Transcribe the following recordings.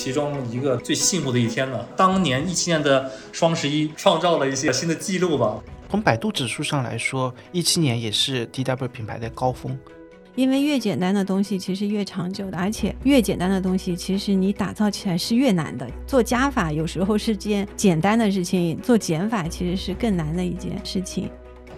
其中一个最幸福的一天了。当年一七年的双十一创造了一些新的记录吧。从百度指数上来说，一七年也是 DW 品牌的高峰。因为越简单的东西其实越长久的，而且越简单的东西其实你打造起来是越难的。做加法有时候是件简单的事情，做减法其实是更难的一件事情。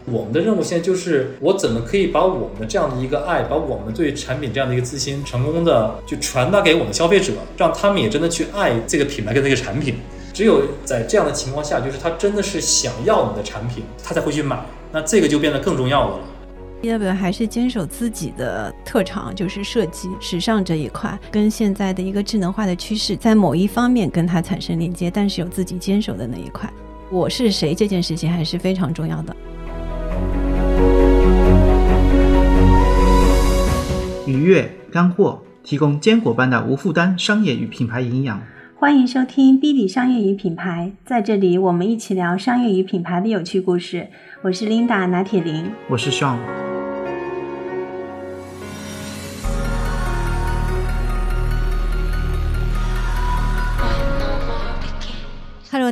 我们的任务现在就是，我怎么可以把我们的这样的一个爱，把我们对产品这样的一个自信，成功的就传达给我们消费者，让他们也真的去爱这个品牌跟这个产品。只有在这样的情况下，就是他真的是想要你的产品，他才会去买。那这个就变得更重要了。DW 还是坚守自己的特长，就是设计、时尚这一块，跟现在的一个智能化的趋势，在某一方面跟它产生连接，但是有自己坚守的那一块。我是谁这件事情还是非常重要的。愉悦干货，提供坚果般的无负担商业与品牌营养。欢迎收听 B B 商业与品牌，在这里我们一起聊商业与品牌的有趣故事。我是 Linda 拿铁林，我是 Sean。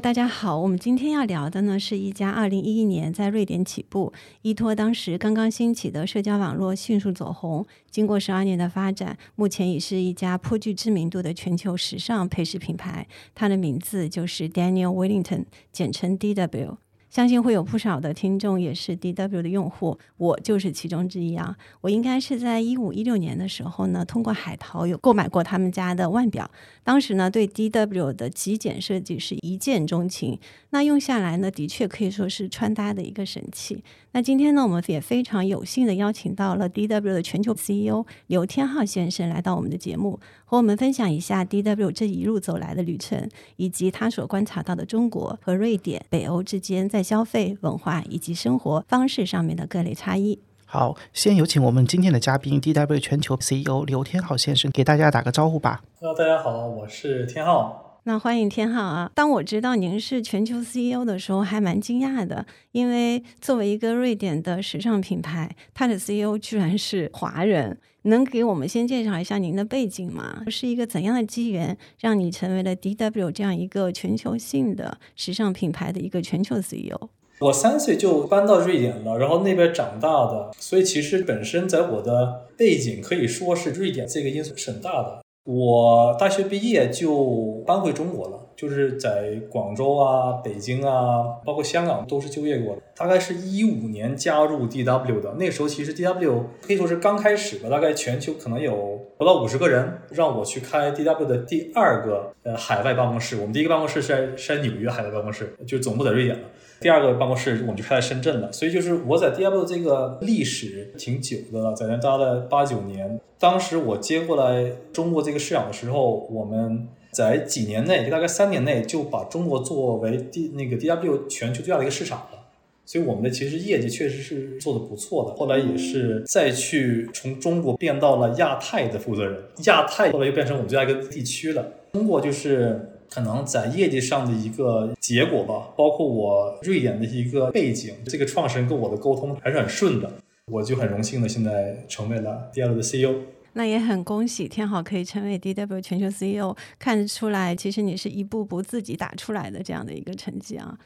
大家好。我们今天要聊的呢，是一家2011年在瑞典起步，依托当时刚刚兴起的社交网络迅速走红，经过十二年的发展，目前已是一家颇具知名度的全球时尚配饰品牌。它的名字就是 Daniel Wellington，简称 DW。相信会有不少的听众也是 DW 的用户，我就是其中之一啊。我应该是在一五一六年的时候呢，通过海淘有购买过他们家的腕表，当时呢对 DW 的极简设计是一见钟情。那用下来呢，的确可以说是穿搭的一个神器。那今天呢，我们也非常有幸的邀请到了 DW 的全球 CEO 刘天浩先生来到我们的节目，和我们分享一下 DW 这一路走来的旅程，以及他所观察到的中国和瑞典、北欧之间在消费文化以及生活方式上面的各类差异。好，先有请我们今天的嘉宾 DW 全球 CEO 刘天浩先生给大家打个招呼吧。Hello，大家好，我是天浩。那欢迎天浩啊！当我知道您是全球 CEO 的时候，还蛮惊讶的，因为作为一个瑞典的时尚品牌，它的 CEO 居然是华人。能给我们先介绍一下您的背景吗？是一个怎样的机缘，让你成为了 DW 这样一个全球性的时尚品牌的一个全球 CEO？我三岁就搬到瑞典了，然后那边长大的，所以其实本身在我的背景可以说是瑞典这个因素是很大的。我大学毕业就搬回中国了，就是在广州啊、北京啊，包括香港都是就业过的。大概是一五年加入 DW 的，那时候其实 DW 可以说是刚开始吧，大概全球可能有不到五十个人，让我去开 DW 的第二个呃海外办公室。我们第一个办公室是在是在纽约海外办公室，就总部在瑞典了。第二个办公室我们就开在深圳了，所以就是我在 DW 这个历史挺久的了，在那待了八九年。当时我接过来中国这个市场的时候，我们在几年内，就大概三年内就把中国作为 D 那个 DW 全球最大的一个市场了，所以我们的其实业绩确实是做的不错的。后来也是再去从中国变到了亚太的负责人，亚太后来又变成我们最大一个地区了。通过就是。可能在业绩上的一个结果吧，包括我瑞典的一个背景，这个创始人跟我的沟通还是很顺的，我就很荣幸的现在成为了 DW 的 CEO。那也很恭喜天好可以成为 DW 全球 CEO，看得出来，其实你是一步步自己打出来的这样的一个成绩啊。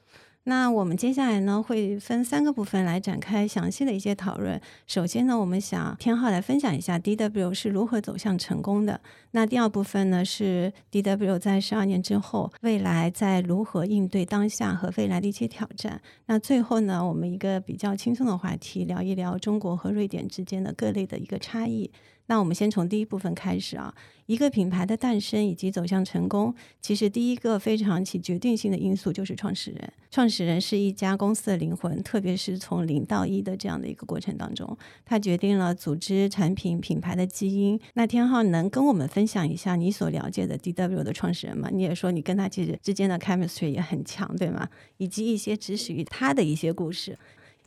那我们接下来呢，会分三个部分来展开详细的一些讨论。首先呢，我们想天浩来分享一下 DW 是如何走向成功的。那第二部分呢，是 DW 在十二年之后，未来在如何应对当下和未来的一些挑战。那最后呢，我们一个比较轻松的话题，聊一聊中国和瑞典之间的各类的一个差异。那我们先从第一部分开始啊，一个品牌的诞生以及走向成功，其实第一个非常起决定性的因素就是创始人。创始人是一家公司的灵魂，特别是从零到一的这样的一个过程当中，他决定了组织、产品、品牌的基因。那天浩能跟我们分享一下你所了解的 DW 的创始人吗？你也说你跟他其实之间的 chemistry 也很强，对吗？以及一些只属于他的一些故事。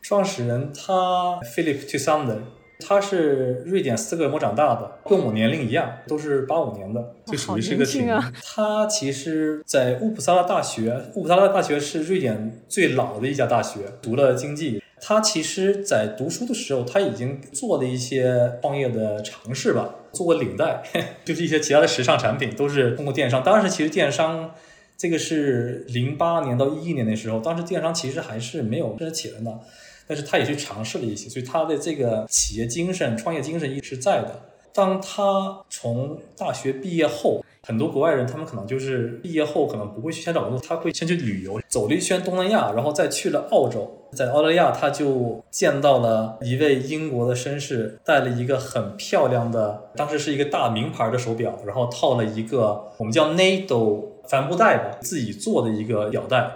创始人他 Philip t o s a n d e r 他是瑞典斯德哥尔摩长大的，跟我年龄一样，都是八五年的，就属于是个挺。他其实，在乌普萨拉大学，乌普萨拉大学是瑞典最老的一家大学，读了经济，他其实在读书的时候，他已经做了一些创业的尝试吧，做过领带，就是一些其他的时尚产品，都是通过电商。当时其实电商这个是零八年到一一年的时候，当时电商其实还是没有真正起来的，但是他也去尝试了一些，所以他的这个企业精神、创业精神一直在的。当他从大学毕业后，很多国外人他们可能就是毕业后可能不会去先找工作，他会先去旅游，走了一圈东南亚，然后再去了澳洲。在澳大利亚，他就见到了一位英国的绅士，戴了一个很漂亮的，当时是一个大名牌的手表，然后套了一个我们叫 NATO 帆布袋吧，自己做的一个表带。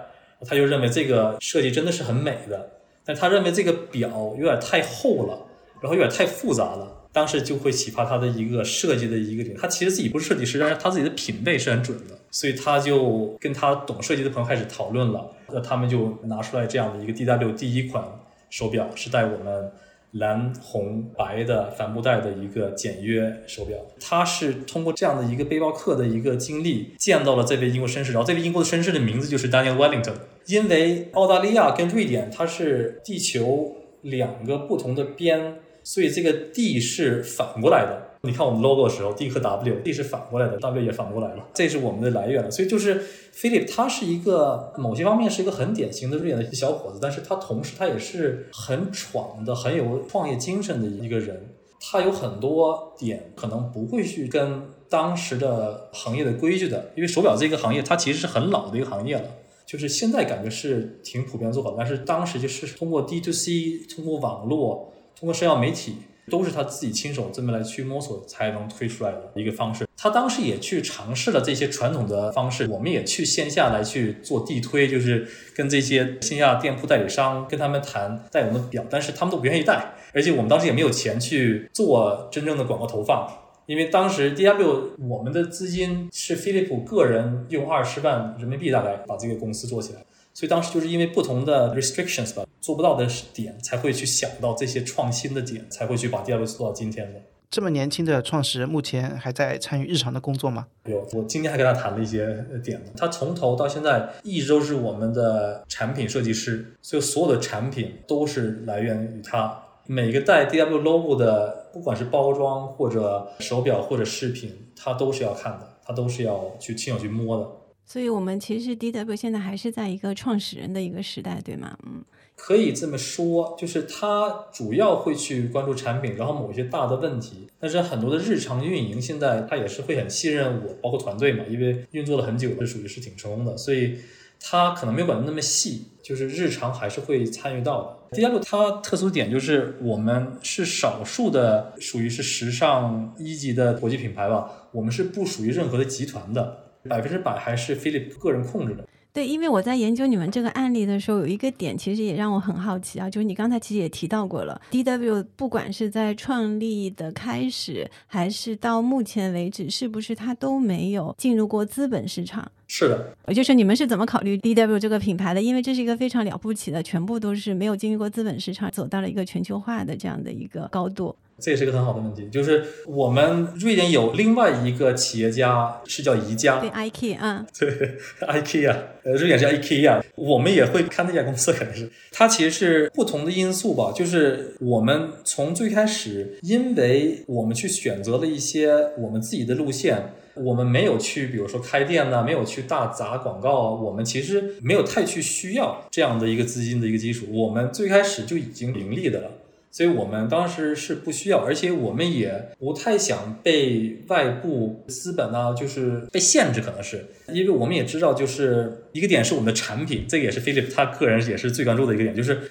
他就认为这个设计真的是很美的，但他认为这个表有点太厚了，然后有点太复杂了。当时就会启发他的一个设计的一个点，他其实自己不是设计师，但是他自己的品味是很准的，所以他就跟他懂设计的朋友开始讨论了，那他们就拿出来这样的一个 DW 第一款手表，是带我们蓝红白的帆布袋的一个简约手表。他是通过这样的一个背包客的一个经历，见到了这位英国绅士，然后这位英国的绅士的名字就是 Daniel Wellington，因为澳大利亚跟瑞典它是地球两个不同的边。所以这个地是反过来的。你看我们 logo 的时候，D 和 W，D 是反过来的，W 也反过来了，这是我们的来源了。所以就是 Philip，他是一个某些方面是一个很典型的瑞典的小伙子，但是他同时他也是很闯的、很有创业精神的一个人。他有很多点可能不会去跟当时的行业的规矩的，因为手表这个行业它其实是很老的一个行业了，就是现在感觉是挺普遍做法，但是当时就是通过 D to C，通过网络。通过社交媒体，都是他自己亲手这么来去摸索才能推出来的一个方式。他当时也去尝试了这些传统的方式，我们也去线下来去做地推，就是跟这些线下店铺代理商跟他们谈带我们的表，但是他们都不愿意带，而且我们当时也没有钱去做真正的广告投放，因为当时 DW 我们的资金是飞利浦个人用二十万人民币大概把这个公司做起来。所以当时就是因为不同的 restrictions 吧，做不到的点，才会去想到这些创新的点，才会去把 DW 做到今天的。这么年轻的创始人，目前还在参与日常的工作吗？有，我今天还跟他谈了一些点。他从头到现在一直都是我们的产品设计师，所以所有的产品都是来源于他。每个带 DW logo 的，不管是包装或者手表或者饰品，他都是要看的，他都是要去亲手去摸的。所以，我们其实 DW 现在还是在一个创始人的一个时代，对吗？嗯，可以这么说，就是他主要会去关注产品，然后某一些大的问题。但是很多的日常运营，现在他也是会很信任我，包括团队嘛，因为运作了很久，是属于是挺成功的，所以他可能没有管得那么细，就是日常还是会参与到的。DW 它特殊点就是我们是少数的，属于是时尚一级的国际品牌吧，我们是不属于任何的集团的。百分之百还是 Philip 个人控制的。对，因为我在研究你们这个案例的时候，有一个点其实也让我很好奇啊，就是你刚才其实也提到过了，DW 不管是在创立的开始，还是到目前为止，是不是它都没有进入过资本市场？是的，就是你们是怎么考虑 DW 这个品牌的？因为这是一个非常了不起的，全部都是没有经历过资本市场，走到了一个全球化的这样的一个高度。这也是一个很好的问题，就是我们瑞典有另外一个企业家是叫宜家，对，IKEA，嗯，对，IKEA，呃，瑞典是 IKEA，我们也会看那家公司，可能是。它其实是不同的因素吧，就是我们从最开始，因为我们去选择了一些我们自己的路线，我们没有去，比如说开店呢，没有去大砸广告，我们其实没有太去需要这样的一个资金的一个基础，我们最开始就已经盈利的了。所以我们当时是不需要，而且我们也不太想被外部资本呢，就是被限制，可能是因为我们也知道，就是一个点是我们的产品，这也是 Philip 他个人也是最关注的一个点，就是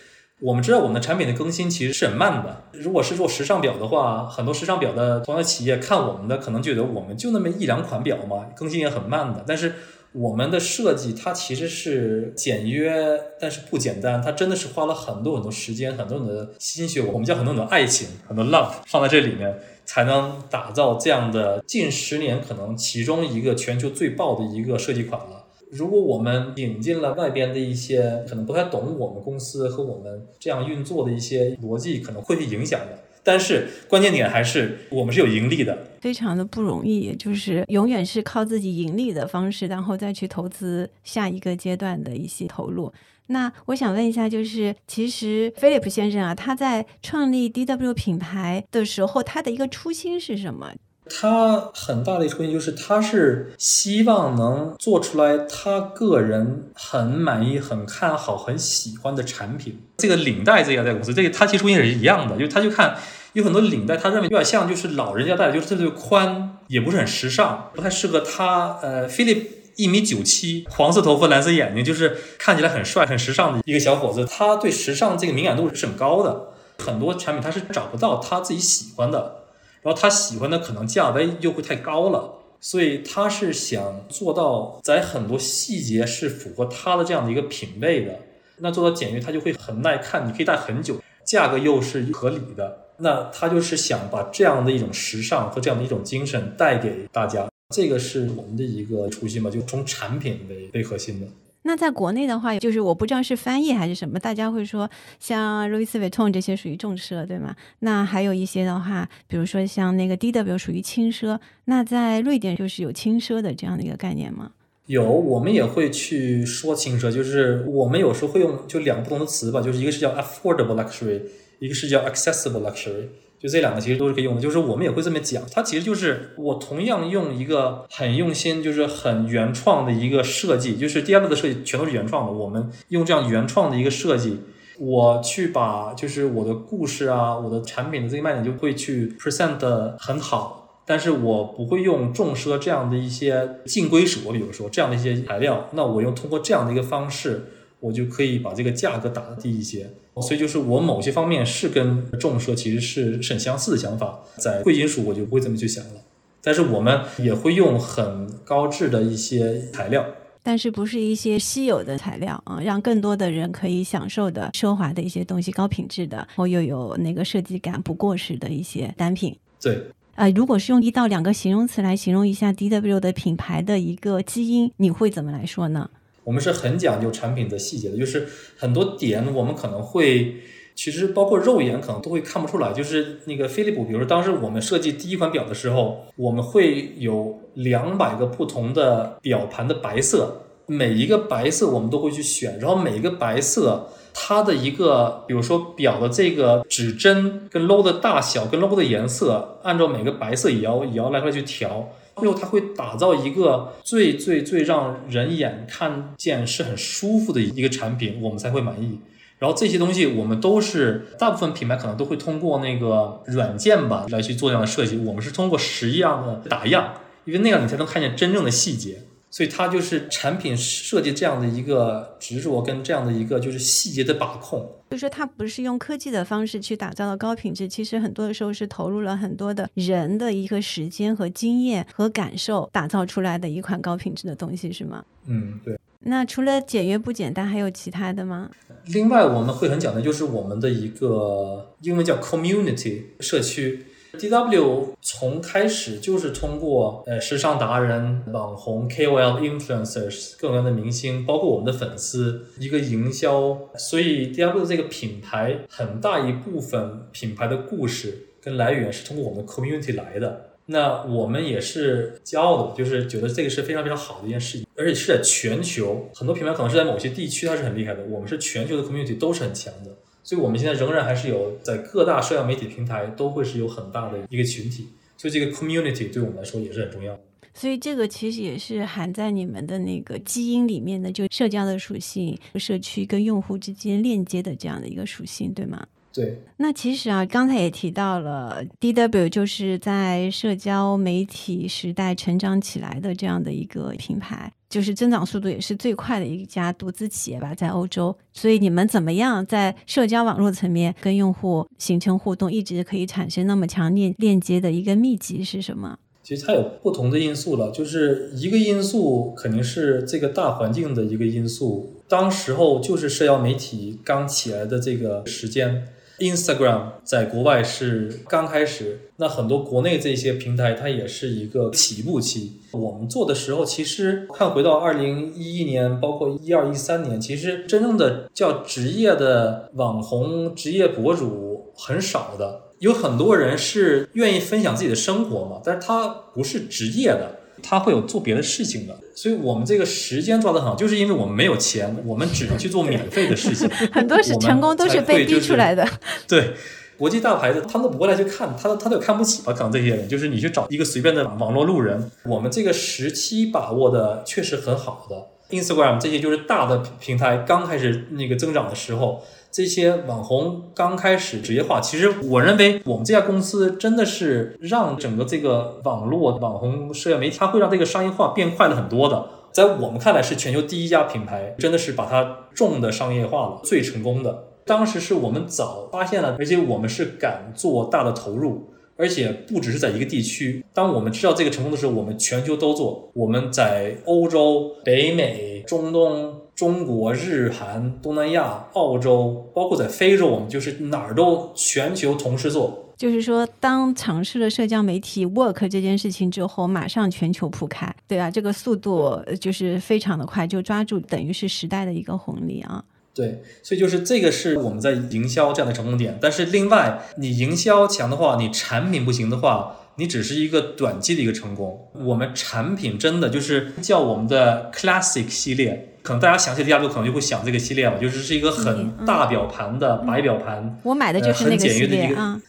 我们知道我们的产品的更新其实是很慢的。如果是做时尚表的话，很多时尚表的同样企业看我们的，可能觉得我们就那么一两款表嘛，更新也很慢的，但是。我们的设计它其实是简约，但是不简单。它真的是花了很多很多时间，很多很多心血，我们叫很多很多爱情，很多 love 放在这里面，才能打造这样的近十年可能其中一个全球最爆的一个设计款了。如果我们引进了外边的一些可能不太懂我们公司和我们这样运作的一些逻辑，可能会去影响的。但是关键点还是我们是有盈利的，非常的不容易，就是永远是靠自己盈利的方式，然后再去投资下一个阶段的一些投入。那我想问一下，就是其实菲利普先生啊，他在创立 DW 品牌的时候，他的一个初心是什么？他很大的一个初心就是，他是希望能做出来他个人很满意、很看好、很喜欢的产品。这个领带这家在公司，这个他其实初心也是一样的，就是他就看有很多领带，他认为有点像就是老人家戴，就是特别宽，也不是很时尚，不太适合他。呃，菲利一米九七，黄色头发，蓝色眼睛，就是看起来很帅、很时尚的一个小伙子。他对时尚这个敏感度是很高的，很多产品他是找不到他自己喜欢的。然后他喜欢的可能价位又会太高了，所以他是想做到在很多细节是符合他的这样的一个品味的。那做到简约，它就会很耐看，你可以戴很久，价格又是合理的。那他就是想把这样的一种时尚和这样的一种精神带给大家，这个是我们的一个初心吧，就从产品为为核心的。那在国内的话，就是我不知道是翻译还是什么，大家会说像 Louis Vuitton 这些属于重奢，对吗？那还有一些的话，比如说像那个 DW 属于轻奢。那在瑞典就是有轻奢的这样的一个概念吗？有，我们也会去说轻奢，就是我们有时候会用就两个不同的词吧，就是一个是叫 affordable luxury，一个是叫 accessible luxury。就这两个其实都是可以用的，就是我们也会这么讲，它其实就是我同样用一个很用心，就是很原创的一个设计，就是第二个的设计全都是原创的，我们用这样原创的一个设计，我去把就是我的故事啊，我的产品的这个卖点就会去 present 的很好，但是我不会用重奢这样的一些进归属，比如说这样的一些材料，那我用通过这样的一个方式。我就可以把这个价格打得低一些，所以就是我某些方面是跟重奢其实是是很相似的想法，在贵金属我就不会这么去想了，但是我们也会用很高质的一些材料，但是不是一些稀有的材料啊，让更多的人可以享受的奢华的一些东西，高品质的，然后又有那个设计感不过时的一些单品。对，呃，如果是用一到两个形容词来形容一下 DW 的品牌的一个基因，你会怎么来说呢？我们是很讲究产品的细节的，就是很多点我们可能会，其实包括肉眼可能都会看不出来。就是那个飞利浦，比如说当时我们设计第一款表的时候，我们会有两百个不同的表盘的白色，每一个白色我们都会去选，然后每一个白色它的一个，比如说表的这个指针跟 logo 的大小跟 logo 的颜色，按照每个白色也要也要来回去调。最后，他会打造一个最最最让人眼看见是很舒服的一个产品，我们才会满意。然后这些东西，我们都是大部分品牌可能都会通过那个软件吧来去做这样的设计，我们是通过实样的打样，因为那样你才能看见真正的细节。所以它就是产品设计这样的一个执着跟这样的一个就是细节的把控，就是说它不是用科技的方式去打造的高品质，其实很多的时候是投入了很多的人的一个时间和经验和感受打造出来的一款高品质的东西，是吗？嗯，对。那除了简约不简单，还有其他的吗？另外我们会很讲的就是我们的一个英文叫 community 社区。DW 从开始就是通过呃时尚达人、网红、KOL、influencers 各种各样的明星，包括我们的粉丝一个营销，所以 DW 这个品牌很大一部分品牌的故事跟来源是通过我们的 community 来的。那我们也是骄傲的，就是觉得这个是非常非常好的一件事情，而且是在全球很多品牌可能是在某些地区它是很厉害的，我们是全球的 community 都是很强的。所以，我们现在仍然还是有在各大社交媒体平台都会是有很大的一个群体，所以这个 community 对我们来说也是很重要的。所以，这个其实也是含在你们的那个基因里面的，就社交的属性、社区跟用户之间链接的这样的一个属性，对吗？对。那其实啊，刚才也提到了，DW 就是在社交媒体时代成长起来的这样的一个品牌。就是增长速度也是最快的一家独资企业吧，在欧洲。所以你们怎么样在社交网络层面跟用户形成互动，一直可以产生那么强烈链接的一个秘籍是什么？其实它有不同的因素了，就是一个因素肯定是这个大环境的一个因素，当时候就是社交媒体刚起来的这个时间。Instagram 在国外是刚开始，那很多国内这些平台它也是一个起步期。我们做的时候，其实看回到二零一一年，包括一二一三年，其实真正的叫职业的网红、职业博主很少的。有很多人是愿意分享自己的生活嘛，但是他不是职业的。他会有做别的事情的。所以我们这个时间抓得很好，就是因为我们没有钱，我们只能去做免费的事情。很多是成功都是被逼出来的。对。国际大牌子，他们都不过来去看，他他都看不起吧？可能这些人，就是你去找一个随便的网络路人。我们这个时期把握的确实很好的，Instagram 这些就是大的平台刚开始那个增长的时候，这些网红刚开始职业化。其实我认为我们这家公司真的是让整个这个网络网红社交媒体，它会让这个商业化变快了很多的。在我们看来是全球第一家品牌，真的是把它重的商业化了，最成功的。当时是我们早发现了，而且我们是敢做大的投入，而且不只是在一个地区。当我们知道这个成功的时候，我们全球都做。我们在欧洲、北美、中东、中国、日韩、东南亚、澳洲，包括在非洲，我们就是哪儿都全球同时做。就是说，当尝试了社交媒体 work 这件事情之后，马上全球铺开，对啊，这个速度就是非常的快，就抓住等于是时代的一个红利啊。对，所以就是这个是我们在营销这样的成功点。但是另外，你营销强的话，你产品不行的话，你只是一个短期的一个成功。我们产品真的就是叫我们的 Classic 系列。可能大家想起 D W 可能就会想这个系列了，就是是一个很大表盘的白表盘，我买的就是 那个系列啊，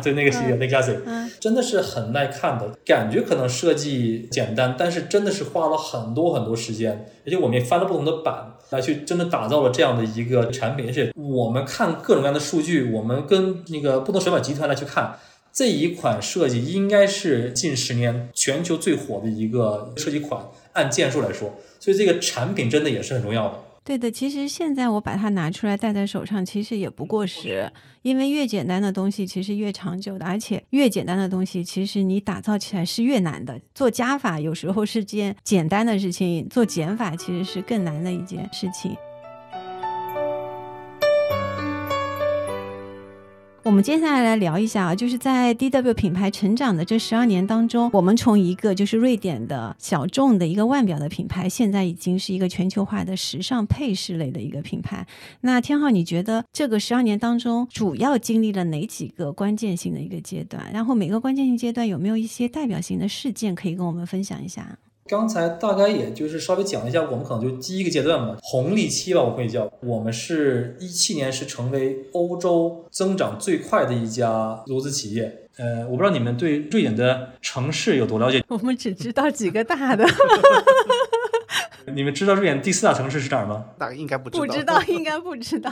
对那个系列那 Classic，真的是很耐看的，感觉可能设计简单，但是真的是花了很多很多时间，而且我们也翻了不同的版来去真的打造了这样的一个产品，而且我们看各种各样的数据，我们跟那个不同手表集团来去看这一款设计应该是近十年全球最火的一个设计款，按件数来说。所以这个产品真的也是很重要的。对的，其实现在我把它拿出来戴在手上，其实也不过时。因为越简单的东西其实越长久的，而且越简单的东西其实你打造起来是越难的。做加法有时候是件简单的事情，做减法其实是更难的一件事情。我们接下来来聊一下啊，就是在 DW 品牌成长的这十二年当中，我们从一个就是瑞典的小众的一个腕表的品牌，现在已经是一个全球化的时尚配饰类的一个品牌。那天浩，你觉得这个十二年当中主要经历了哪几个关键性的一个阶段？然后每个关键性阶段有没有一些代表性的事件可以跟我们分享一下？刚才大概也就是稍微讲了一下，我们可能就第一个阶段嘛，红利期吧，我可以叫。我们是一七年是成为欧洲增长最快的一家投资企业。呃，我不知道你们对瑞典的城市有多了解？我们只知道几个大的。你们知道瑞典第四大城市是哪儿吗？大概应该不知道。不知道，应该不知道。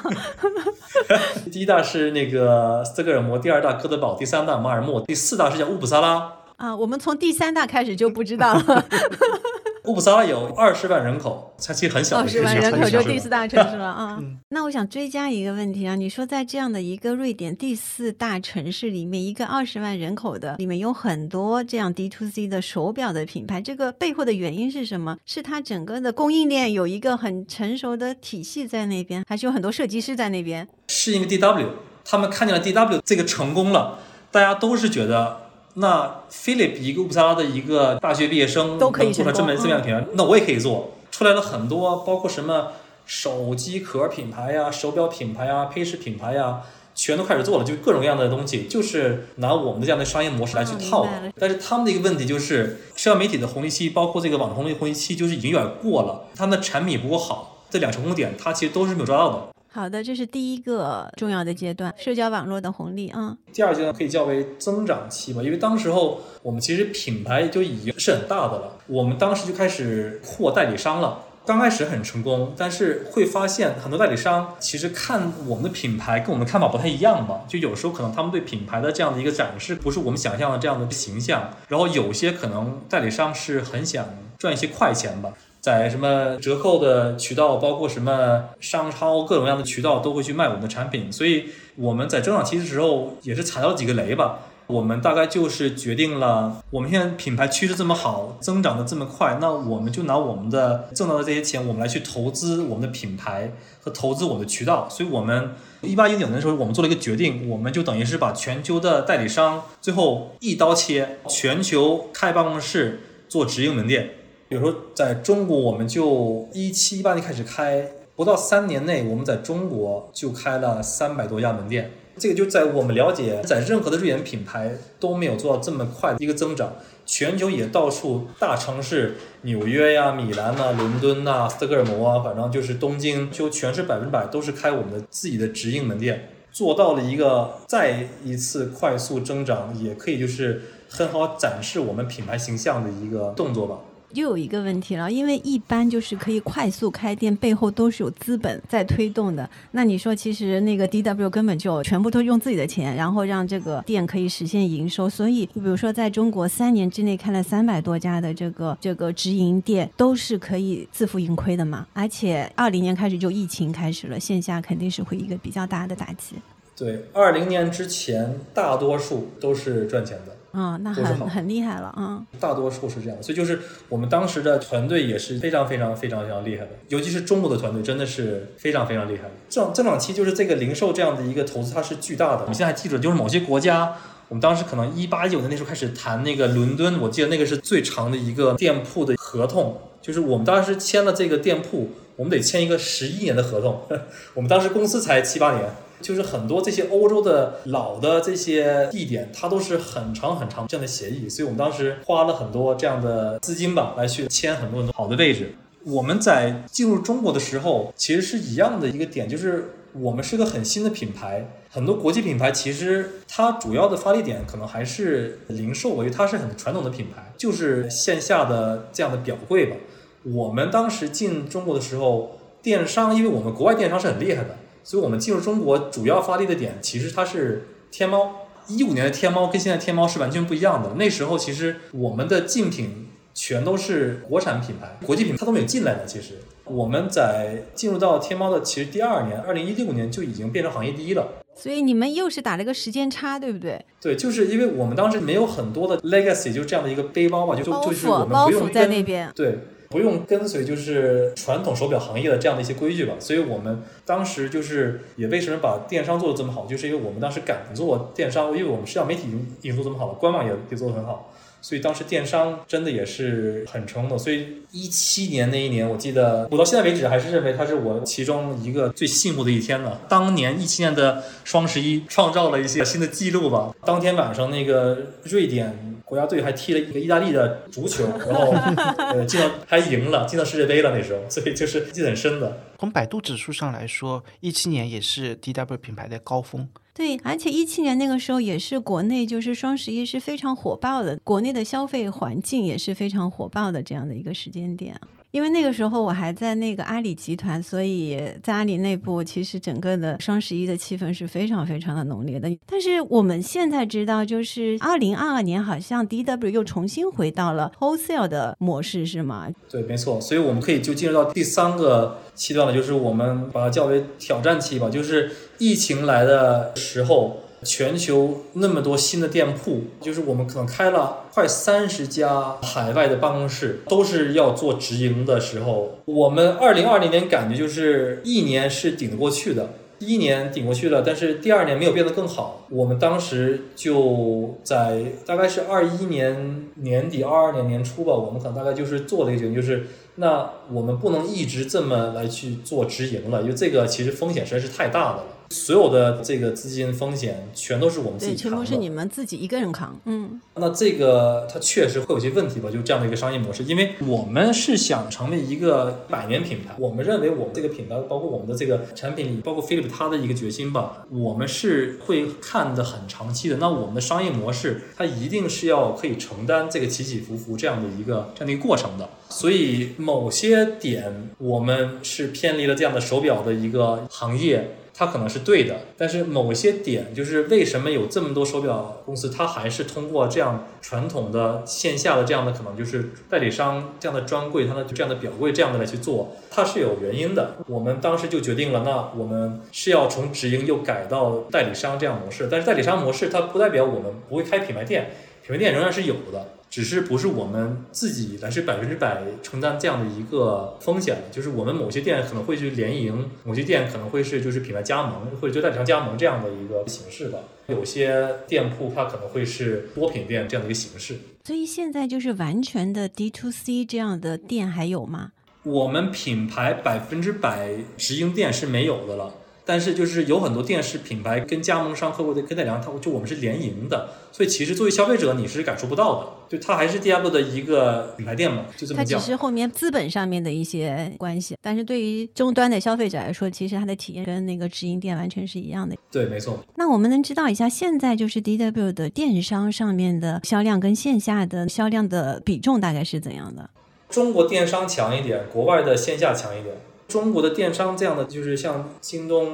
第一大是那个斯德哥尔摩，第二大哥德堡，第三大马尔默，第四大是叫乌普萨拉。啊，我们从第三大开始就不知道了。乌普萨拉有二十万人口，它其实很小。二十万人口就第四大城市了 啊。那我想追加一个问题啊，你说在这样的一个瑞典第四大城市里面，一个二十万人口的里面有很多这样 D to C 的手表的品牌，这个背后的原因是什么？是它整个的供应链有一个很成熟的体系在那边，还是有很多设计师在那边？是因为 D W 他们看见了 D W 这个成功了，大家都是觉得。那 Philip 一个乌普萨拉的一个大学毕业生都可以做出这么这么样的品牌，那我也可以做出来了很多，包括什么手机壳品牌呀、手表品牌呀、配饰品牌呀，全都开始做了，就各种各样的东西，就是拿我们的这样的商业模式来去套。但是他们的一个问题就是，社交媒体的红利期，包括这个网红的红利期，就是已经有点过了，他们的产品不够好，这两成功点，他其实都是没有抓到的。好的，这是第一个重要的阶段，社交网络的红利啊。第二阶段可以叫为增长期吧，因为当时候我们其实品牌就已经是很大的了，我们当时就开始扩代理商了。刚开始很成功，但是会发现很多代理商其实看我们的品牌跟我们的看法不太一样吧，就有时候可能他们对品牌的这样的一个展示不是我们想象的这样的形象，然后有些可能代理商是很想赚一些快钱吧。在什么折扣的渠道，包括什么商超各种各样的渠道，都会去卖我们的产品。所以我们在增长期的时候也是踩到了几个雷吧。我们大概就是决定了，我们现在品牌趋势这么好，增长的这么快，那我们就拿我们的挣到的这些钱，我们来去投资我们的品牌和投资我们的渠道。所以我们一八一九年的时候，我们做了一个决定，我们就等于是把全球的代理商最后一刀切，全球开办公室做直营门店。比如说，在中国，我们就一七一八年开始开，不到三年内，我们在中国就开了三百多家门店。这个就在我们了解，在任何的瑞典品牌都没有做到这么快的一个增长。全球也到处大城市，纽约呀、米兰呐、伦敦呐、斯德哥尔摩啊，反正就是东京，就全是百分之百都是开我们的自己的直营门店，做到了一个再一次快速增长，也可以就是很好展示我们品牌形象的一个动作吧。又有一个问题了，因为一般就是可以快速开店，背后都是有资本在推动的。那你说，其实那个 DW 根本就全部都用自己的钱，然后让这个店可以实现营收。所以，比如说在中国三年之内开了三百多家的这个这个直营店，都是可以自负盈亏的嘛。而且二零年开始就疫情开始了，线下肯定是会一个比较大的打击。对，二零年之前大多数都是赚钱的。啊，那很很厉害了啊！大多数是这样，所以就是我们当时的团队也是非常非常非常非常厉害的，尤其是中国的团队真的是非常非常厉害的。增增长期就是这个零售这样的一个投资，它是巨大的。我们现在还记住，就是某些国家，我们当时可能一八一九年那时候开始谈那个伦敦，我记得那个是最长的一个店铺的合同，就是我们当时签了这个店铺，我们得签一个十一年的合同。我们当时公司才七八年。就是很多这些欧洲的老的这些地点，它都是很长很长这样的协议，所以我们当时花了很多这样的资金吧，来去签很多很多好的位置。我们在进入中国的时候，其实是一样的一个点，就是我们是个很新的品牌，很多国际品牌其实它主要的发力点可能还是零售，因为它是很传统的品牌，就是线下的这样的表柜吧。我们当时进中国的时候，电商，因为我们国外电商是很厉害的。所以我们进入中国主要发力的点，其实它是天猫。一五年的天猫跟现在天猫是完全不一样的。那时候其实我们的竞品全都是国产品牌，国际品牌它都没有进来的。其实我们在进入到天猫的其实第二年，二零一六年就已经变成行业第一了。所以你们又是打了个时间差，对不对？对，就是因为我们当时没有很多的 legacy，就这样的一个背包嘛，就就是我们不用在那边对。不用跟随就是传统手表行业的这样的一些规矩吧，所以我们当时就是也为什么把电商做的这么好，就是因为我们当时敢做电商，因为我们社交媒体已经已经做这么好了，官网也也做的很好。所以当时电商真的也是很成功的，所以一七年那一年，我记得我到现在为止还是认为它是我其中一个最幸福的一天了。当年一七年的双十一创造了一些新的记录吧。当天晚上那个瑞典国家队还踢了一个意大利的足球，然后呃进到还赢了，进到世界杯了那时候，所以就是记得很深的。从百度指数上来说，一七年也是 DW 品牌的高峰。对，而且一七年那个时候也是国内就是双十一是非常火爆的，国内的消费环境也是非常火爆的这样的一个时间点。因为那个时候我还在那个阿里集团，所以在阿里内部，其实整个的双十一的气氛是非常非常的浓烈的。但是我们现在知道，就是二零二二年好像 DW 又重新回到了 wholesale 的模式，是吗？对，没错。所以我们可以就进入到第三个期段了，就是我们把它叫为挑战期吧，就是疫情来的时候。全球那么多新的店铺，就是我们可能开了快三十家海外的办公室，都是要做直营的时候，我们二零二零年感觉就是一年是顶得过去的，一年顶过去了，但是第二年没有变得更好。我们当时就在大概是二一年年底、二二年年初吧，我们可能大概就是做了一个决定，就是那我们不能一直这么来去做直营了，因为这个其实风险实在是太大了。所有的这个资金风险全都是我们自己扛的，全部是你们自己一个人扛。嗯，那这个它确实会有些问题吧？就这样的一个商业模式，因为我们是想成为一个百年品牌，我们认为我们这个品牌，包括我们的这个产品里，包括 Philip 他的一个决心吧，我们是会看的很长期的。那我们的商业模式，它一定是要可以承担这个起起伏伏这样的一个这样的一个过程的。所以某些点，我们是偏离了这样的手表的一个行业。它可能是对的，但是某些点就是为什么有这么多手表公司，它还是通过这样传统的线下的这样的可能就是代理商这样的专柜，它的这样的表柜这样的来去做，它是有原因的。我们当时就决定了，那我们是要从直营又改到代理商这样模式，但是代理商模式它不代表我们不会开品牌店，品牌店仍然是有的。只是不是我们自己来是百分之百承担这样的一个风险就是我们某些店可能会去联营，某些店可能会是就是品牌加盟或者就代理商加盟这样的一个形式的，有些店铺它可能会是多品店这样的一个形式。所以现在就是完全的 D to C 这样的店还有吗？我们品牌百分之百直营店是没有的了。但是就是有很多电视品牌跟加盟商客户的跟那两，它就我们是联营的，所以其实作为消费者你是感受不到的，就它还是 Diablo 的一个品牌店嘛，就这么讲它只叫。是后面资本上面的一些关系，但是对于终端的消费者来说，其实它的体验跟那个直营店完全是一样的。对，没错。那我们能知道一下，现在就是 DW 的电商上面的销量跟线下的销量的比重大概是怎样的？中国电商强一点，国外的线下强一点。中国的电商这样的，就是像京东、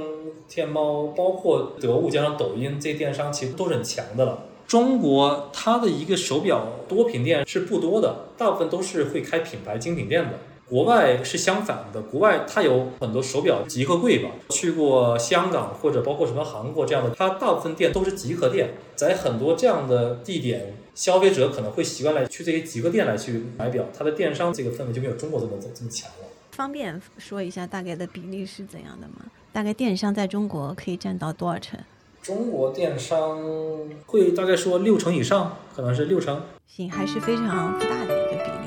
天猫，包括得物加上抖音这电商，其实都是很强的了。中国它的一个手表多品店是不多的，大部分都是会开品牌精品店的。国外是相反的，国外它有很多手表集合柜吧，去过香港或者包括什么韩国这样的，它大部分店都是集合店，在很多这样的地点，消费者可能会习惯来去这些集合店来去买表，它的电商这个氛围就没有中国这么这么强了。方便说一下大概的比例是怎样的吗？大概电商在中国可以占到多少成？中国电商会大概说六成以上，可能是六成。行，还是非常大的一个比例。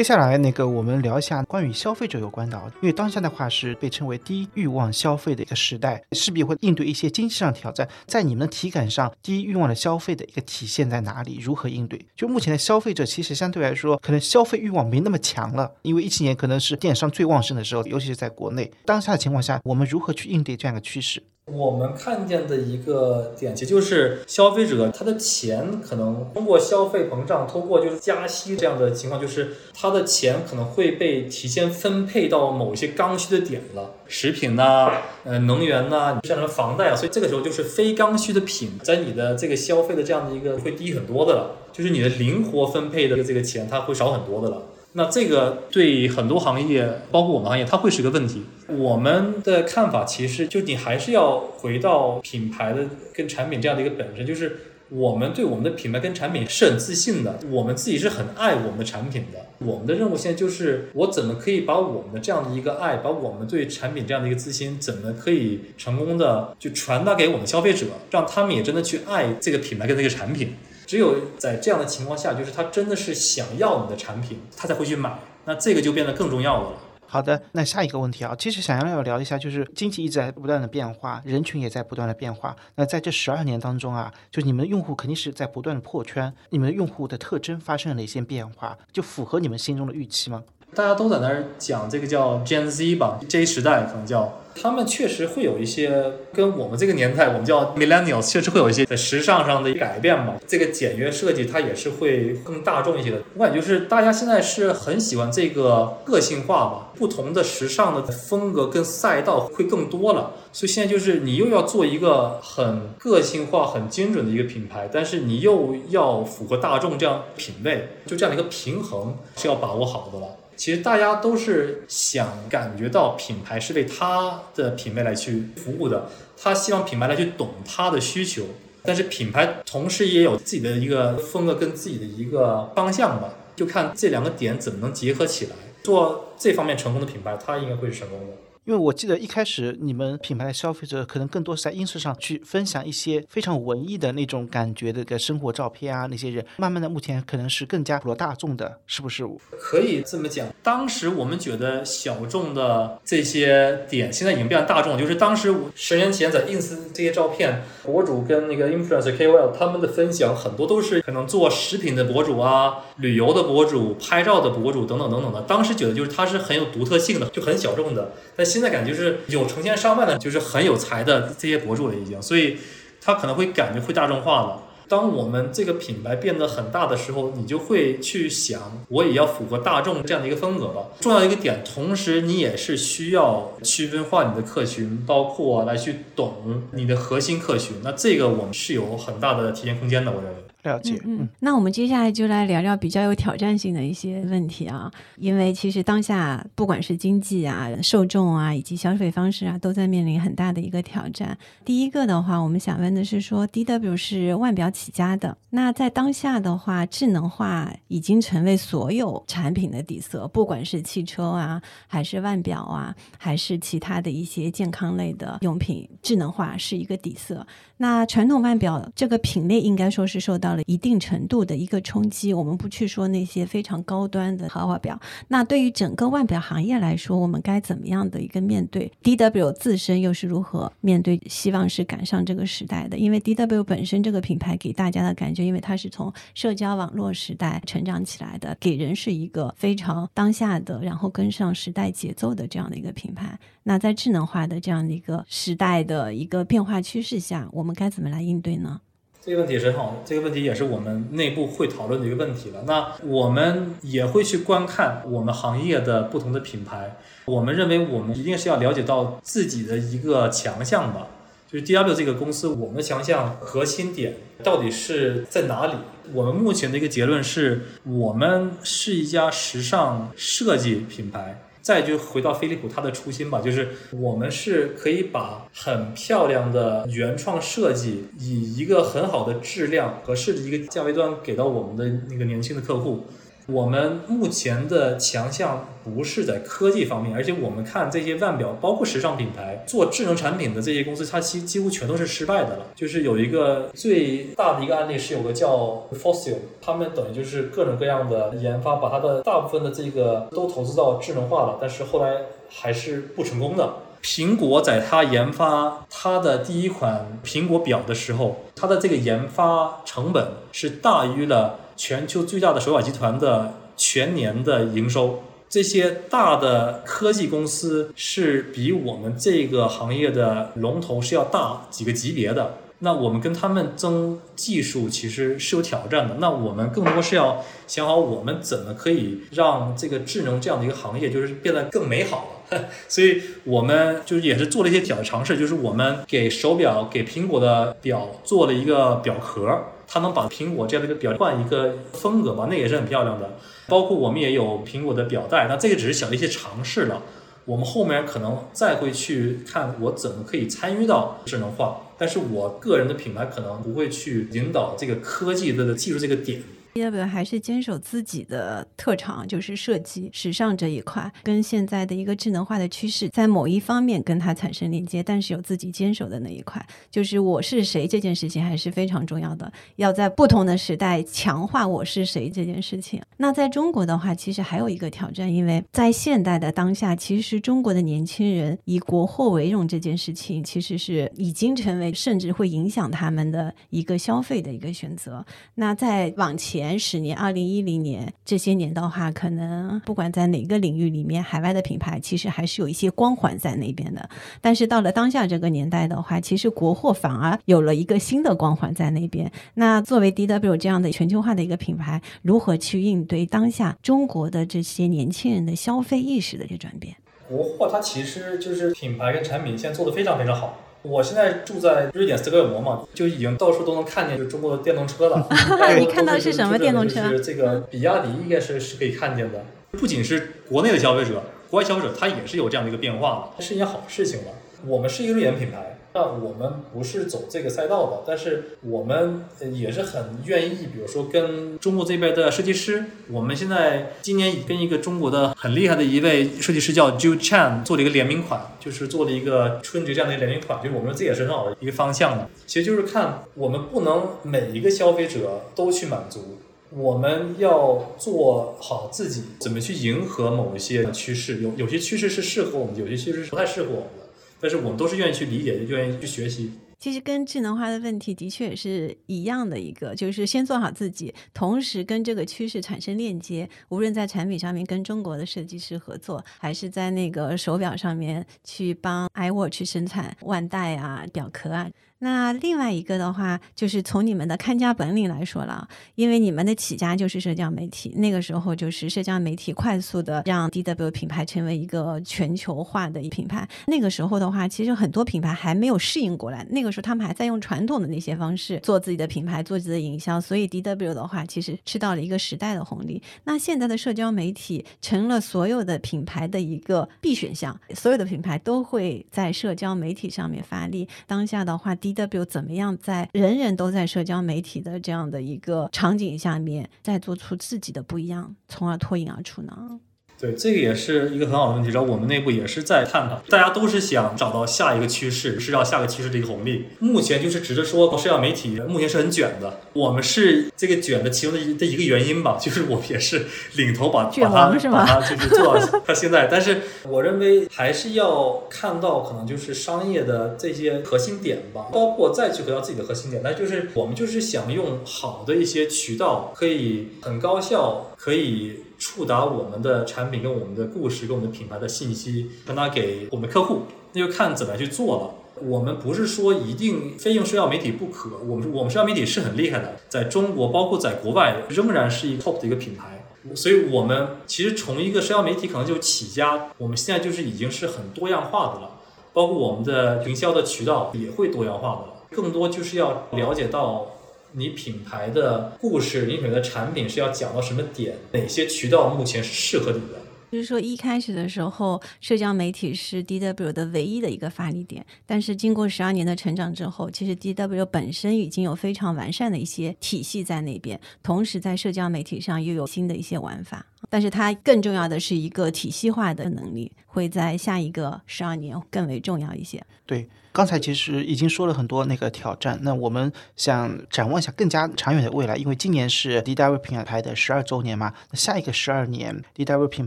接下来那个我们聊一下关于消费者有关的，因为当下的话是被称为低欲望消费的一个时代，势必会应对一些经济上挑战。在你们的体感上，低欲望的消费的一个体现在哪里？如何应对？就目前的消费者其实相对来说，可能消费欲望没那么强了，因为一七年可能是电商最旺盛的时候，尤其是在国内。当下的情况下，我们如何去应对这样一个趋势？我们看见的一个点，其实就是消费者他的钱可能通过消费膨胀，通过就是加息这样的情况，就是他的钱可能会被提前分配到某一些刚需的点了，食品呐、呃能源呐、像什么房贷啊，所以这个时候就是非刚需的品，在你的这个消费的这样的一个会低很多的了，就是你的灵活分配的这个钱，它会少很多的了。那这个对很多行业，包括我们行业，它会是个问题。我们的看法其实就你还是要回到品牌的跟产品这样的一个本身，就是我们对我们的品牌跟产品是很自信的，我们自己是很爱我们的产品的。我们的任务现在就是，我怎么可以把我们的这样的一个爱，把我们对产品这样的一个自信，怎么可以成功的就传达给我们消费者，让他们也真的去爱这个品牌跟这个产品。只有在这样的情况下，就是他真的是想要你的产品，他才会去买。那这个就变得更重要了。好的，那下一个问题啊，其实想要聊一下，就是经济一直在不断的变化，人群也在不断的变化。那在这十二年当中啊，就你们的用户肯定是在不断的破圈，你们的用户的特征发生了哪些变化？就符合你们心中的预期吗？大家都在那儿讲这个叫 Gen Z 吧，J 时代可能叫，他们确实会有一些跟我们这个年代，我们叫 Millennials，确实会有一些在时尚上的改变吧。这个简约设计它也是会更大众一些的。我感觉就是大家现在是很喜欢这个个性化吧，不同的时尚的风格跟赛道会更多了。所以现在就是你又要做一个很个性化、很精准的一个品牌，但是你又要符合大众这样品味，就这样的一个平衡是要把握好的了。其实大家都是想感觉到品牌是为他的品牌来去服务的，他希望品牌来去懂他的需求，但是品牌同时也有自己的一个风格跟自己的一个方向吧，就看这两个点怎么能结合起来，做这方面成功的品牌，它应该会是成功的。因为我记得一开始你们品牌的消费者可能更多是在 ins 上去分享一些非常文艺的那种感觉的一个生活照片啊，那些人慢慢的目前可能是更加普罗大众的，是不是？可以这么讲，当时我们觉得小众的这些点，现在已经变成大众。就是当时十年前在 ins 这些照片，博主跟那个 influencer KOL 他们的分享很多都是可能做食品的博主啊、旅游的博主、拍照的博主等等等等的。当时觉得就是它是很有独特性的，就很小众的。但现现在感觉是有成千上万的，就是很有才的这些博主了已经，所以他可能会感觉会大众化了。当我们这个品牌变得很大的时候，你就会去想，我也要符合大众这样的一个风格吧。重要一个点，同时你也是需要区分化你的客群，包括来去懂你的核心客群。那这个我们是有很大的体现空间的，我认为。了解，嗯，那我们接下来就来聊聊比较有挑战性的一些问题啊，因为其实当下不管是经济啊、受众啊，以及消费方式啊，都在面临很大的一个挑战。第一个的话，我们想问的是说，DW 是腕表起家的，那在当下的话，智能化已经成为所有产品的底色，不管是汽车啊，还是腕表啊，还是其他的一些健康类的用品，智能化是一个底色。那传统腕表这个品类应该说是受到到了一定程度的一个冲击。我们不去说那些非常高端的豪华表，那对于整个腕表行业来说，我们该怎么样的一个面对？DW 自身又是如何面对？希望是赶上这个时代的，因为 DW 本身这个品牌给大家的感觉，因为它是从社交网络时代成长起来的，给人是一个非常当下的，然后跟上时代节奏的这样的一个品牌。那在智能化的这样的一个时代的一个变化趋势下，我们该怎么来应对呢？这个问题是很好的，这个问题也是我们内部会讨论的一个问题了。那我们也会去观看我们行业的不同的品牌，我们认为我们一定是要了解到自己的一个强项吧。就是 DW 这个公司，我们的强项核心点到底是在哪里？我们目前的一个结论是，我们是一家时尚设计品牌。再就回到飞利浦它的初心吧，就是我们是可以把很漂亮的原创设计，以一个很好的质量、合适的一个价位段给到我们的那个年轻的客户。我们目前的强项不是在科技方面，而且我们看这些腕表，包括时尚品牌做智能产品的这些公司，它几几乎全都是失败的了。就是有一个最大的一个案例是有个叫 Fossil，他们等于就是各种各样的研发，把它的大部分的这个都投资到智能化了，但是后来还是不成功的。苹果在它研发它的第一款苹果表的时候，它的这个研发成本是大于了。全球最大的手表集团的全年的营收，这些大的科技公司是比我们这个行业的龙头是要大几个级别的。那我们跟他们争技术其实是有挑战的。那我们更多是要想好我们怎么可以让这个智能这样的一个行业就是变得更美好了。所以我们就也是做了一些小的尝试，就是我们给手表给苹果的表做了一个表壳。它能把苹果这样的一个表换一个风格吧，那也是很漂亮的。包括我们也有苹果的表带，那这个只是小的一些尝试了。我们后面可能再会去看我怎么可以参与到智能化，但是我个人的品牌可能不会去引导这个科技的技术这个点。要不要还是坚守自己的特长，就是设计时尚这一块，跟现在的一个智能化的趋势，在某一方面跟它产生连接，但是有自己坚守的那一块，就是我是谁这件事情还是非常重要的。要在不同的时代强化我是谁这件事情。那在中国的话，其实还有一个挑战，因为在现代的当下，其实中国的年轻人以国货为荣这件事情，其实是已经成为甚至会影响他们的一个消费的一个选择。那在往前。前十年，二零一零年这些年的话，可能不管在哪个领域里面，海外的品牌其实还是有一些光环在那边的。但是到了当下这个年代的话，其实国货反而有了一个新的光环在那边。那作为 DW 这样的全球化的一个品牌，如何去应对当下中国的这些年轻人的消费意识的一些转变？国货它其实就是品牌跟产品现在做的非常非常好。我现在住在瑞典斯德哥尔摩嘛，就已经到处都能看见就中国的电动车了。你看到是什么电动车？是这个比亚迪应该是是可以看见的。不仅是国内的消费者，国外消费者他也是有这样的一个变化的，是一件好事情了。我们是一个瑞典品牌。那我们不是走这个赛道的，但是我们也是很愿意，比如说跟中国这边的设计师，我们现在今年跟一个中国的很厉害的一位设计师叫 Ju Chan 做了一个联名款，就是做了一个春节这样的联名款，就是我们说这也是很好的一个方向的。其实就是看我们不能每一个消费者都去满足，我们要做好自己，怎么去迎合某一些趋势，有有些趋势是适合我们的，有些趋势是不太适合我们的。但是我们都是愿意去理解，愿意去学习。其实跟智能化的问题的确也是一样的一个，就是先做好自己，同时跟这个趋势产生链接。无论在产品上面跟中国的设计师合作，还是在那个手表上面去帮 iWatch 生产腕带啊、表壳啊。那另外一个的话，就是从你们的看家本领来说了，因为你们的起家就是社交媒体，那个时候就是社交媒体快速的让 DW 品牌成为一个全球化的一品牌。那个时候的话，其实很多品牌还没有适应过来，那个时候他们还在用传统的那些方式做自己的品牌，做自己的营销，所以 DW 的话其实吃到了一个时代的红利。那现在的社交媒体成了所有的品牌的一个必选项，所有的品牌都会在社交媒体上面发力。当下的话，DW 怎么样在人人都在社交媒体的这样的一个场景下面，再做出自己的不一样，从而脱颖而出呢？对，这个也是一个很好的问题。然后我们内部也是在探讨，大家都是想找到下一个趋势，是要下个趋势的一个红利。目前就是只是说社交媒体目前是很卷的，我们是这个卷的其中的一的一个原因吧，就是我们也是领头把把它把它就是做到它现在。但是我认为还是要看到可能就是商业的这些核心点吧，包括再去回到自己的核心点，那就是我们就是想用好的一些渠道，可以很高效，可以触达我们的产品跟我们的故事跟我们的品牌的信息，传达给我们客户，那就看怎么去做了。我们不是说一定非用社交媒体不可，我们我们社交媒体是很厉害的，在中国包括在国外仍然是一个 top 的一个品牌。所以，我们其实从一个社交媒体可能就起家，我们现在就是已经是很多样化的了，包括我们的营销的渠道也会多样化的了。更多就是要了解到你品牌的故事，你品牌的产品是要讲到什么点，哪些渠道目前是适合你的。就是说，一开始的时候，社交媒体是 DW 的唯一的一个发力点。但是经过十二年的成长之后，其实 DW 本身已经有非常完善的一些体系在那边，同时在社交媒体上又有新的一些玩法。但是它更重要的是一个体系化的能力，会在下一个十二年更为重要一些。对，刚才其实已经说了很多那个挑战，那我们想展望一下更加长远的未来，因为今年是 DW 品牌的十二周年嘛，那下一个十二年，DW 品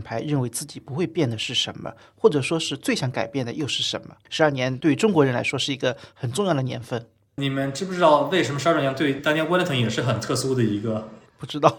牌认为自己不会变的是什么，或者说是最想改变的又是什么？十二年对于中国人来说是一个很重要的年份。你们知不知道为什么十二周年对 Daniel Wellington 也是很特殊的一个？不知道，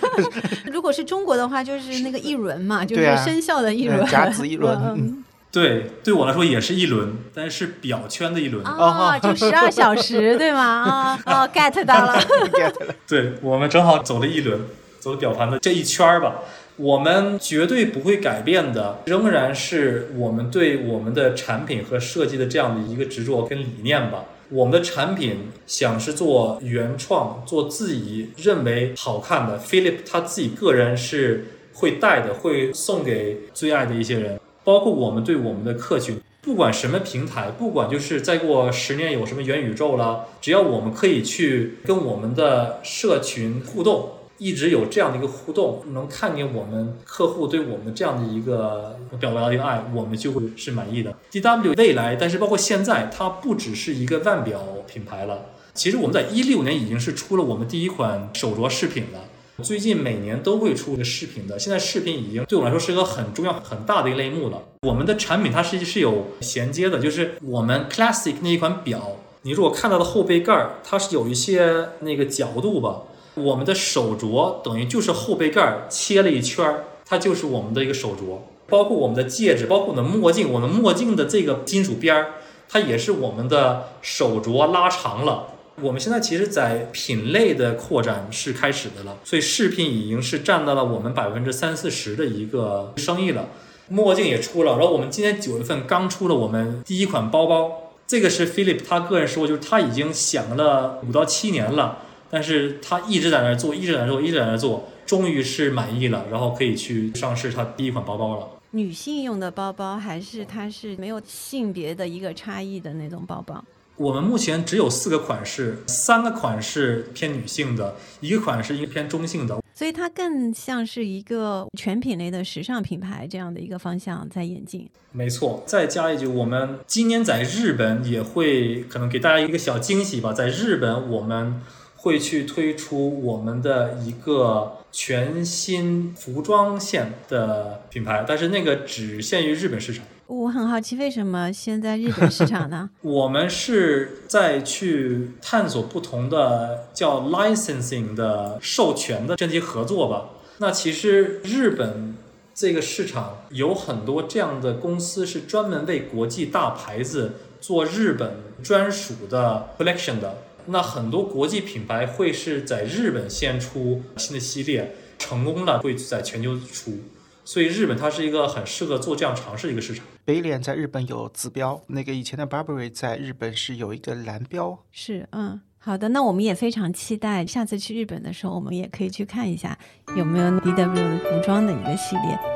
如果是中国的话，就是那个一轮嘛，就是生肖的一轮，甲子一轮 对，对我来说也是一轮，但是表圈的一轮。啊，就十二小时，对吗？啊 哦，get 到了。get 了。对我们正好走了一轮，走了表盘的这一圈儿吧。我们绝对不会改变的，仍然是我们对我们的产品和设计的这样的一个执着跟理念吧。我们的产品想是做原创，做自己认为好看的。Philip 他自己个人是会带的，会送给最爱的一些人，包括我们对我们的客群。不管什么平台，不管就是再过十年有什么元宇宙了，只要我们可以去跟我们的社群互动，一直有这样的一个互动，能看见我们客户对我们这样的一个表达的一个爱，我们就会是满意的。DW 未来，但是包括现在，它不只是一个腕表品牌了。其实我们在一六年已经是出了我们第一款手镯饰品了。最近每年都会出一个饰品的，现在饰品已经对我来说是一个很重要、很大的一个类目了。我们的产品它实际是有衔接的，就是我们 Classic 那一款表，你如果看到的后背盖儿，它是有一些那个角度吧。我们的手镯等于就是后背盖切了一圈儿，它就是我们的一个手镯。包括我们的戒指，包括我们的墨镜，我们墨镜的这个金属边儿，它也是我们的手镯拉长了。我们现在其实，在品类的扩展是开始的了，所以饰品已经是占到了我们百分之三四十的一个生意了。墨镜也出了，然后我们今年九月份刚出了我们第一款包包，这个是 Philip 他个人说，就是他已经想了五到七年了，但是他一直在那儿做，一直在那儿做，一直在那儿做，终于是满意了，然后可以去上市它第一款包包了。女性用的包包，还是它是没有性别的一个差异的那种包包？我们目前只有四个款式，三个款式偏女性的，一个款式一个偏中性的。所以它更像是一个全品类的时尚品牌这样的一个方向在演进。没错，再加一句，我们今年在日本也会可能给大家一个小惊喜吧，在日本我们会去推出我们的一个全新服装线的品牌，但是那个只限于日本市场。我很好奇，为什么先在日本市场呢？我们是在去探索不同的叫 licensing 的授权的这些合作吧。那其实日本这个市场有很多这样的公司是专门为国际大牌子做日本专属的 collection 的。那很多国际品牌会是在日本先出新的系列，成功了会在全球出。所以日本它是一个很适合做这样尝试的一个市场。北脸在日本有紫标，那个以前的 Burberry 在日本是有一个蓝标。是，嗯，好的，那我们也非常期待下次去日本的时候，我们也可以去看一下有没有 DW 的服装的一个系列。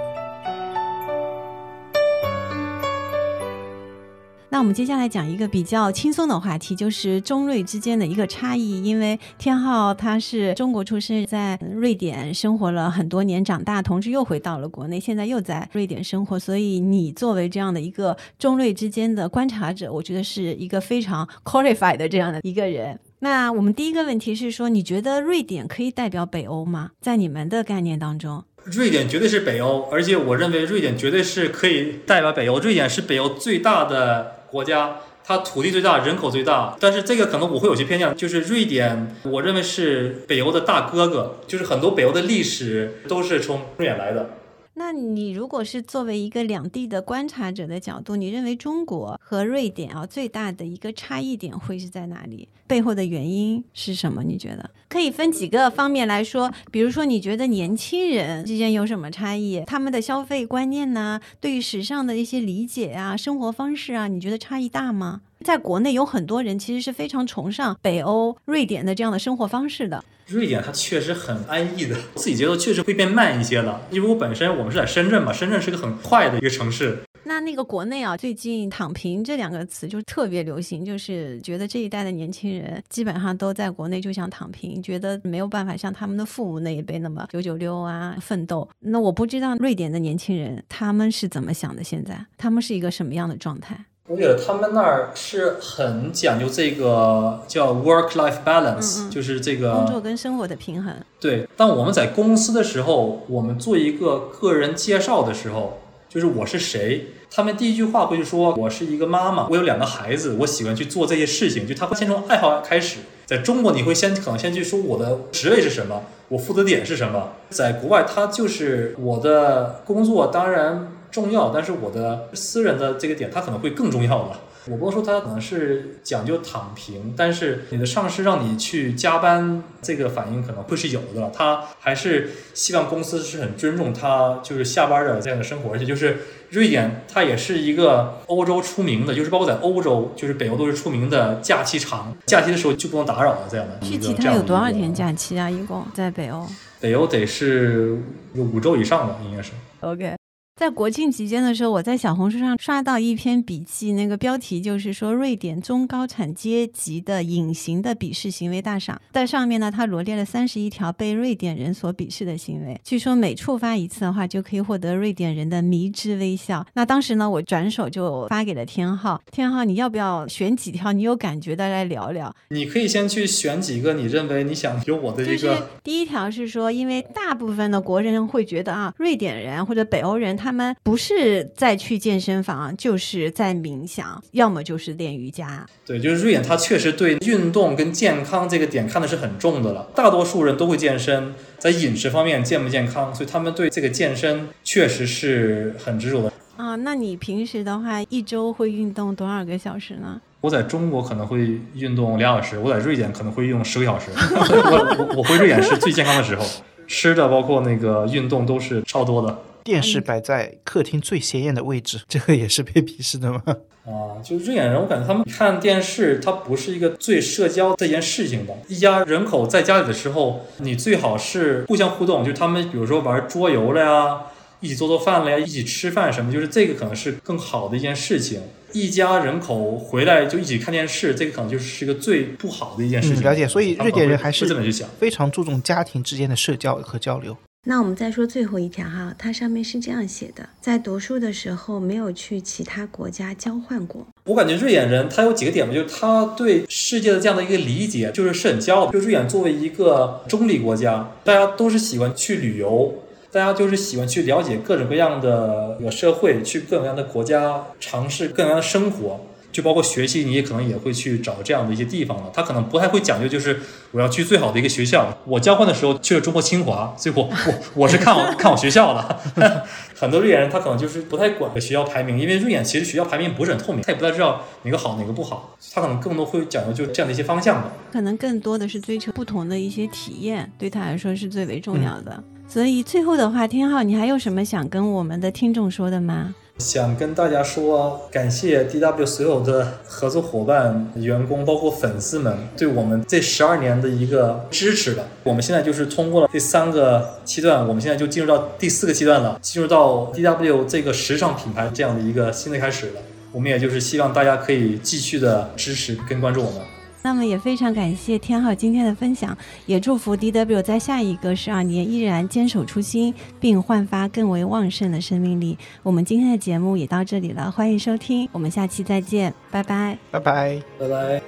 那我们接下来讲一个比较轻松的话题，就是中瑞之间的一个差异。因为天浩他是中国出生，在瑞典生活了很多年，长大，同时又回到了国内，现在又在瑞典生活。所以你作为这样的一个中瑞之间的观察者，我觉得是一个非常 qualified 的这样的一个人。那我们第一个问题是说，你觉得瑞典可以代表北欧吗？在你们的概念当中？瑞典绝对是北欧，而且我认为瑞典绝对是可以代表北欧。瑞典是北欧最大的国家，它土地最大，人口最大。但是这个可能我会有些偏向，就是瑞典，我认为是北欧的大哥哥，就是很多北欧的历史都是从瑞典来的。那你如果是作为一个两地的观察者的角度，你认为中国和瑞典啊最大的一个差异点会是在哪里？背后的原因是什么？你觉得可以分几个方面来说？比如说，你觉得年轻人之间有什么差异？他们的消费观念呢？对于时尚的一些理解啊，生活方式啊，你觉得差异大吗？在国内有很多人其实是非常崇尚北欧、瑞典的这样的生活方式的。瑞典它确实很安逸的，自己节奏确实会变慢一些了。因为我本身我们是在深圳嘛，深圳是个很快的一个城市。那那个国内啊，最近“躺平”这两个词就特别流行，就是觉得这一代的年轻人基本上都在国内就想躺平，觉得没有办法像他们的父母那一辈那么九九六啊奋斗。那我不知道瑞典的年轻人他们是怎么想的，现在他们是一个什么样的状态？我觉得他们那儿是很讲究这个叫 work-life balance，就是这个工作跟生活的平衡。对，当我们在公司的时候，我们做一个个人介绍的时候，就是我是谁，他们第一句话会说我是一个妈妈，我有两个孩子，我喜欢去做这些事情，就他会先从爱好开始。在中国，你会先可能先去说我的职位是什么，我负责点是什么。在国外，他就是我的工作，当然。重要，但是我的私人的这个点，它可能会更重要吧。我不能说他可能是讲究躺平，但是你的上司让你去加班，这个反应可能会是有的。他还是希望公司是很尊重他，就是下班的这样的生活。而且就是瑞典，它也是一个欧洲出名的，就是包括在欧洲，就是北欧都是出名的假期长，假期的时候就不能打扰的这样的。具体它有多少天假期啊？一共在北欧？北欧得是有五周以上吧，应该是。OK。在国庆期间的时候，我在小红书上刷到一篇笔记，那个标题就是说瑞典中高产阶级的隐形的鄙视行为大赏。在上面呢，他罗列了三十一条被瑞典人所鄙视的行为。据说每触发一次的话，就可以获得瑞典人的迷之微笑。那当时呢，我转手就发给了天浩。天浩，你要不要选几条你有感觉的来聊聊？你可以先去选几个你认为你想有我的一个。第一条是说，因为大部分的国人会觉得啊，瑞典人或者北欧人他。他们不是在去健身房，就是在冥想，要么就是练瑜伽。对，就是瑞典，他确实对运动跟健康这个点看的是很重的了。大多数人都会健身，在饮食方面健不健康，所以他们对这个健身确实是很执着的。啊，那你平时的话，一周会运动多少个小时呢？我在中国可能会运动两小时，我在瑞典可能会用十个小时。我我我回瑞典是最健康的时候，吃的包括那个运动都是超多的。电视摆在客厅最显眼的位置，这个也是被鄙视的吗？啊，就瑞典人，我感觉他们看电视，它不是一个最社交这件事情的。一家人口在家里的时候，你最好是互相互动，就他们比如说玩桌游了呀，一起做做饭了呀，一起吃饭什么，就是这个可能是更好的一件事情。一家人口回来就一起看电视，这个可能就是一个最不好的一件事情。了解，所以瑞典人还是这么去想，非常注重家庭之间的社交和交流。那我们再说最后一条哈，它上面是这样写的：在读书的时候没有去其他国家交换过。我感觉瑞典人他有几个点吧，就是他对世界的这样的一个理解，就是是很骄傲。就瑞典作为一个中立国家，大家都是喜欢去旅游，大家就是喜欢去了解各种各样的社会，去各种各样的国家尝试各种各样的生活。就包括学习，你也可能也会去找这样的一些地方了。他可能不太会讲究，就是我要去最好的一个学校。我交换的时候去了中国清华，所以我我我是看我看我学校的。很多瑞典人他可能就是不太管学校排名，因为瑞典其实学校排名不是很透明，他也不太知道哪个好哪个不好。他可能更多会讲究就这样的一些方向吧。可能更多的是追求不同的一些体验，对他来说是最为重要的。所以最后的话，天浩，你还有什么想跟我们的听众说的吗？想跟大家说，感谢 DW 所有的合作伙伴、员工，包括粉丝们对我们这十二年的一个支持吧。我们现在就是通过了这三个阶段，我们现在就进入到第四个阶段了，进入到 DW 这个时尚品牌这样的一个新的开始了。我们也就是希望大家可以继续的支持跟关注我们。那么也非常感谢天浩今天的分享，也祝福 DW 在下一个十二年依然坚守初心，并焕发更为旺盛的生命力。我们今天的节目也到这里了，欢迎收听，我们下期再见，拜拜，拜拜，拜拜。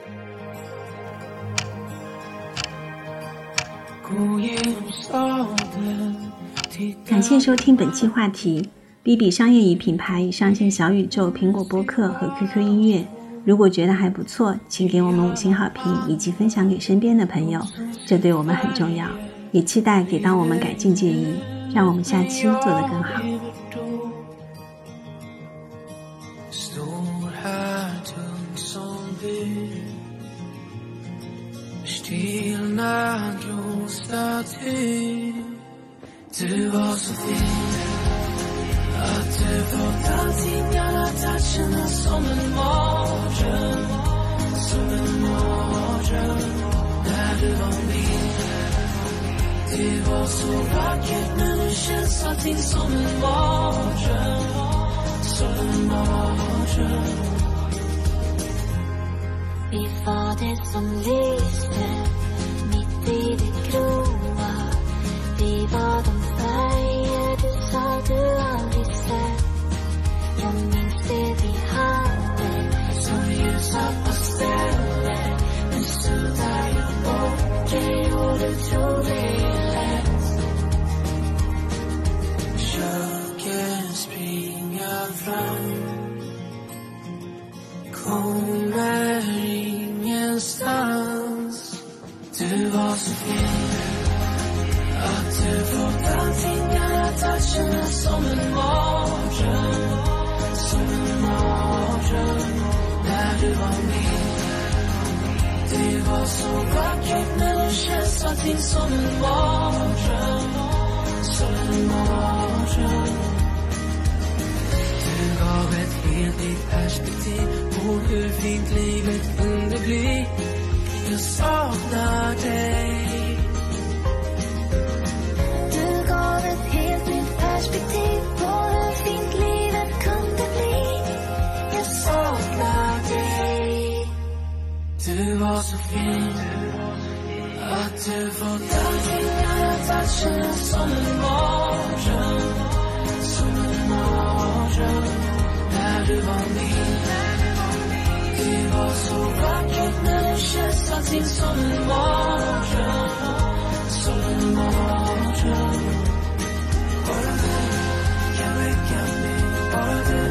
感谢收听本期话题。B B 商业与品牌已上线小宇宙、苹果播客和 QQ 音乐。如果觉得还不错，请给我们五星好评以及分享给身边的朋友，这对我们很重要。也期待给到我们改进建议，让我们下期做得更好。I'm någonstans. Du var så fin. Att du fått allting, att kännas som en mardröm. Som en mardröm. När du var min Det var så vackert men nu känns allting som en mardröm. Som en mardröm. Du gav ett helt nytt perspektiv. På hur fint livet kunde bli Jag saknar dig. Du gav ett helt nytt perspektiv på hur fint livet kunde bli. Jag saknar dig. Du var så fin Att du fått allting, alla toucherna som en mardröm Som en mardröm live on me. Give us a rocket nation, starting solar water, solar water. Order, carry, carry, order.